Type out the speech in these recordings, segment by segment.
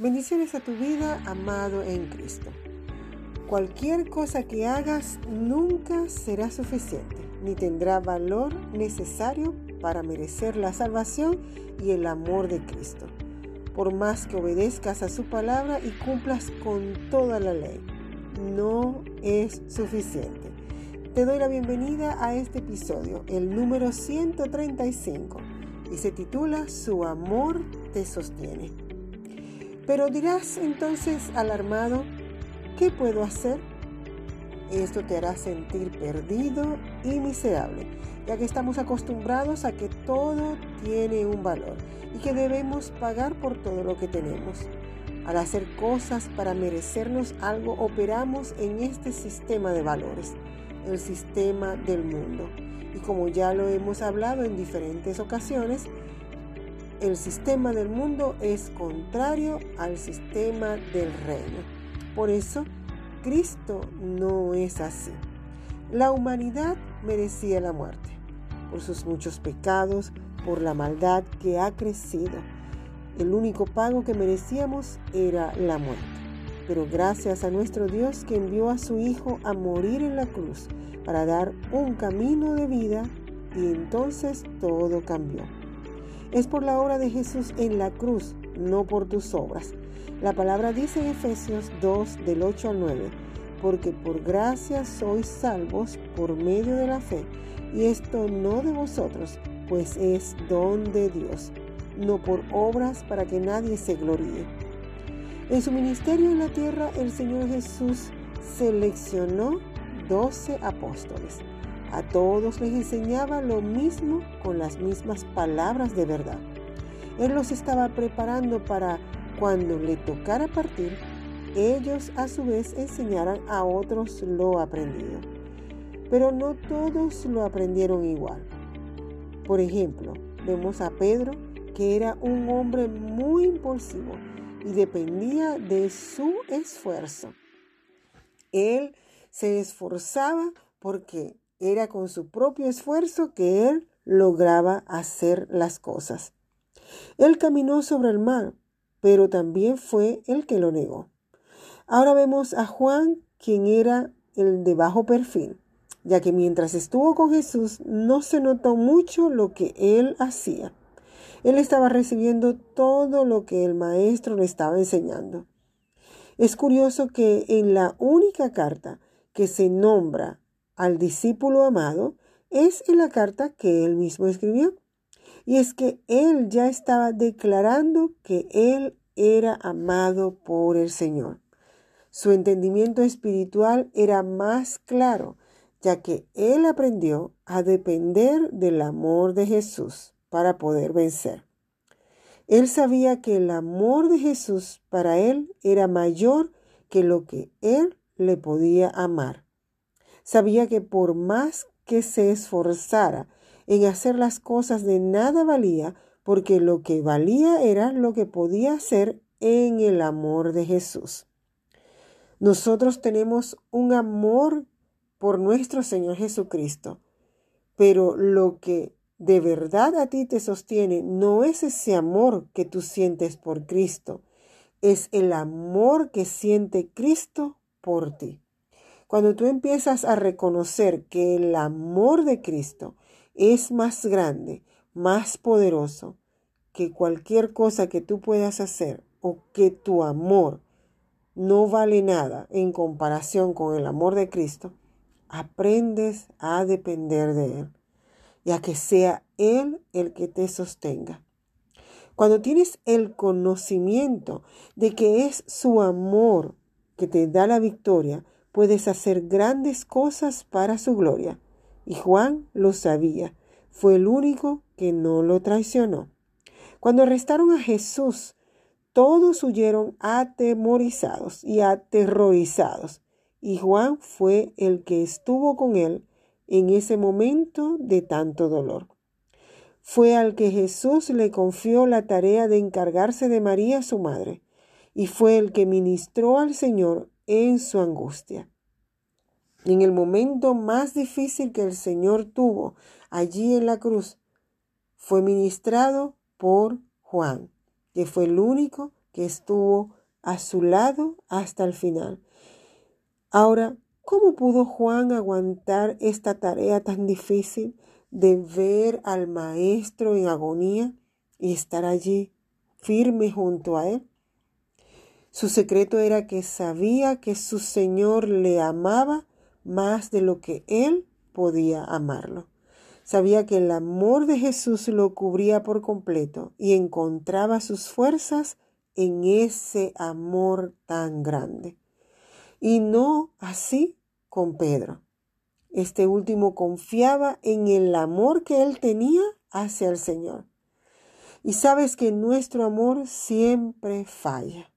Bendiciones a tu vida, amado en Cristo. Cualquier cosa que hagas nunca será suficiente, ni tendrá valor necesario para merecer la salvación y el amor de Cristo, por más que obedezcas a su palabra y cumplas con toda la ley. No es suficiente. Te doy la bienvenida a este episodio, el número 135, y se titula Su amor te sostiene. Pero dirás entonces alarmado, ¿qué puedo hacer? Esto te hará sentir perdido y miserable, ya que estamos acostumbrados a que todo tiene un valor y que debemos pagar por todo lo que tenemos. Al hacer cosas para merecernos algo, operamos en este sistema de valores, el sistema del mundo. Y como ya lo hemos hablado en diferentes ocasiones, el sistema del mundo es contrario al sistema del reino. Por eso, Cristo no es así. La humanidad merecía la muerte por sus muchos pecados, por la maldad que ha crecido. El único pago que merecíamos era la muerte. Pero gracias a nuestro Dios que envió a su Hijo a morir en la cruz para dar un camino de vida y entonces todo cambió. Es por la obra de Jesús en la cruz, no por tus obras. La palabra dice en Efesios 2 del 8 al 9, porque por gracia sois salvos por medio de la fe, y esto no de vosotros, pues es don de Dios, no por obras para que nadie se gloríe. En su ministerio en la tierra, el Señor Jesús seleccionó doce apóstoles a todos les enseñaba lo mismo con las mismas palabras de verdad. Él los estaba preparando para cuando le tocara partir, ellos a su vez enseñaran a otros lo aprendido. Pero no todos lo aprendieron igual. Por ejemplo, vemos a Pedro, que era un hombre muy impulsivo y dependía de su esfuerzo. Él se esforzaba porque era con su propio esfuerzo que él lograba hacer las cosas. Él caminó sobre el mar, pero también fue el que lo negó. Ahora vemos a Juan, quien era el de bajo perfil, ya que mientras estuvo con Jesús no se notó mucho lo que él hacía. Él estaba recibiendo todo lo que el maestro le estaba enseñando. Es curioso que en la única carta que se nombra al discípulo amado es en la carta que él mismo escribió. Y es que él ya estaba declarando que él era amado por el Señor. Su entendimiento espiritual era más claro, ya que él aprendió a depender del amor de Jesús para poder vencer. Él sabía que el amor de Jesús para él era mayor que lo que él le podía amar. Sabía que por más que se esforzara en hacer las cosas de nada valía, porque lo que valía era lo que podía hacer en el amor de Jesús. Nosotros tenemos un amor por nuestro Señor Jesucristo, pero lo que de verdad a ti te sostiene no es ese amor que tú sientes por Cristo, es el amor que siente Cristo por ti. Cuando tú empiezas a reconocer que el amor de Cristo es más grande, más poderoso que cualquier cosa que tú puedas hacer o que tu amor no vale nada en comparación con el amor de Cristo, aprendes a depender de Él y a que sea Él el que te sostenga. Cuando tienes el conocimiento de que es su amor que te da la victoria, puedes hacer grandes cosas para su gloria. Y Juan lo sabía, fue el único que no lo traicionó. Cuando arrestaron a Jesús, todos huyeron atemorizados y aterrorizados, y Juan fue el que estuvo con él en ese momento de tanto dolor. Fue al que Jesús le confió la tarea de encargarse de María, su madre, y fue el que ministró al Señor en su angustia. En el momento más difícil que el Señor tuvo allí en la cruz, fue ministrado por Juan, que fue el único que estuvo a su lado hasta el final. Ahora, ¿cómo pudo Juan aguantar esta tarea tan difícil de ver al maestro en agonía y estar allí firme junto a él? Su secreto era que sabía que su Señor le amaba más de lo que él podía amarlo. Sabía que el amor de Jesús lo cubría por completo y encontraba sus fuerzas en ese amor tan grande. Y no así con Pedro. Este último confiaba en el amor que él tenía hacia el Señor. Y sabes que nuestro amor siempre falla,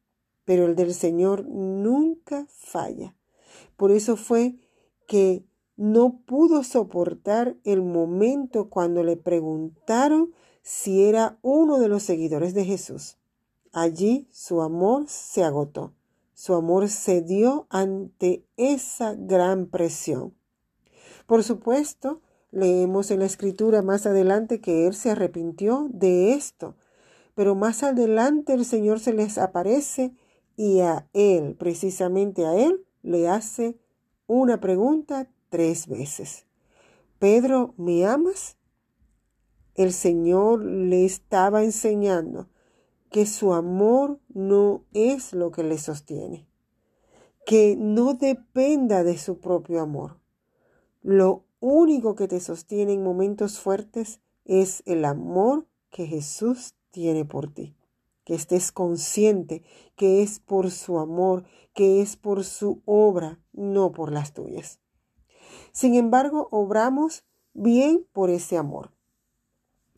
pero el del Señor nunca falla. Por eso fue que no pudo soportar el momento cuando le preguntaron si era uno de los seguidores de Jesús. Allí su amor se agotó, su amor cedió ante esa gran presión. Por supuesto, leemos en la escritura más adelante que él se arrepintió de esto, pero más adelante el Señor se les aparece y a él, precisamente a él, le hace una pregunta tres veces. Pedro, ¿me amas? El Señor le estaba enseñando que su amor no es lo que le sostiene, que no dependa de su propio amor. Lo único que te sostiene en momentos fuertes es el amor que Jesús tiene por ti. Que estés consciente que es por su amor, que es por su obra, no por las tuyas. Sin embargo, obramos bien por ese amor.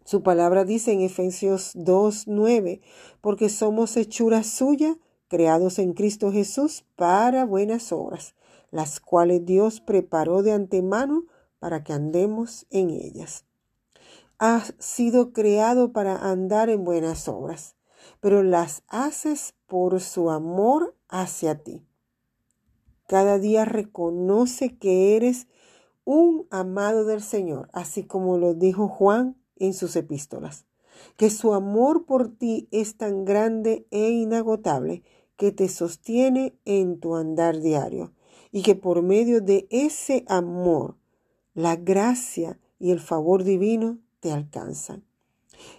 Su palabra dice en Efesios 2.9, porque somos hechura suya, creados en Cristo Jesús para buenas obras, las cuales Dios preparó de antemano para que andemos en ellas. Has sido creado para andar en buenas obras, pero las haces por su amor hacia ti. Cada día reconoce que eres un amado del Señor, así como lo dijo Juan en sus epístolas, que su amor por ti es tan grande e inagotable que te sostiene en tu andar diario y que por medio de ese amor, la gracia y el favor divino te alcanzan.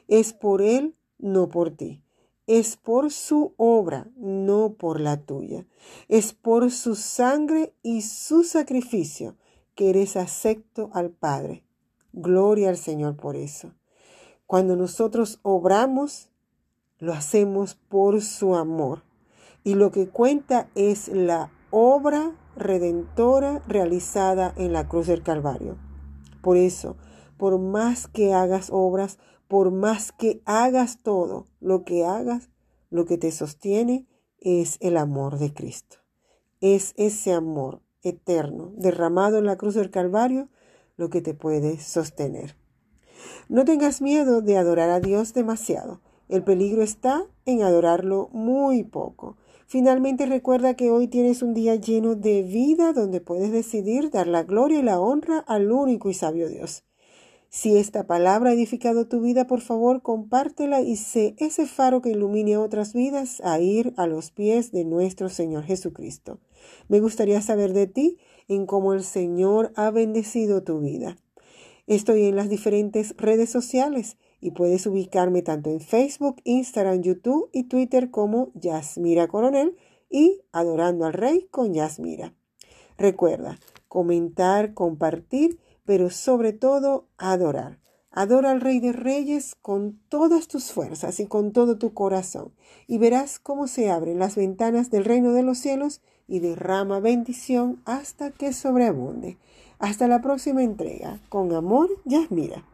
Es por Él, no por ti. Es por su obra, no por la tuya. Es por su sangre y su sacrificio que eres acepto al Padre. Gloria al Señor por eso. Cuando nosotros obramos, lo hacemos por su amor. Y lo que cuenta es la obra redentora realizada en la cruz del Calvario. Por eso, por más que hagas obras, por más que hagas todo lo que hagas, lo que te sostiene es el amor de Cristo. Es ese amor eterno derramado en la cruz del Calvario lo que te puede sostener. No tengas miedo de adorar a Dios demasiado. El peligro está en adorarlo muy poco. Finalmente recuerda que hoy tienes un día lleno de vida donde puedes decidir dar la gloria y la honra al único y sabio Dios. Si esta palabra ha edificado tu vida, por favor, compártela y sé ese faro que ilumine otras vidas a ir a los pies de nuestro Señor Jesucristo. Me gustaría saber de ti en cómo el Señor ha bendecido tu vida. Estoy en las diferentes redes sociales y puedes ubicarme tanto en Facebook, Instagram, YouTube y Twitter como Yasmira Coronel y Adorando al Rey con Yasmira. Recuerda, comentar, compartir pero sobre todo adorar. Adora al Rey de Reyes con todas tus fuerzas y con todo tu corazón, y verás cómo se abren las ventanas del reino de los cielos y derrama bendición hasta que sobreabunde. Hasta la próxima entrega. Con amor, Yasmira.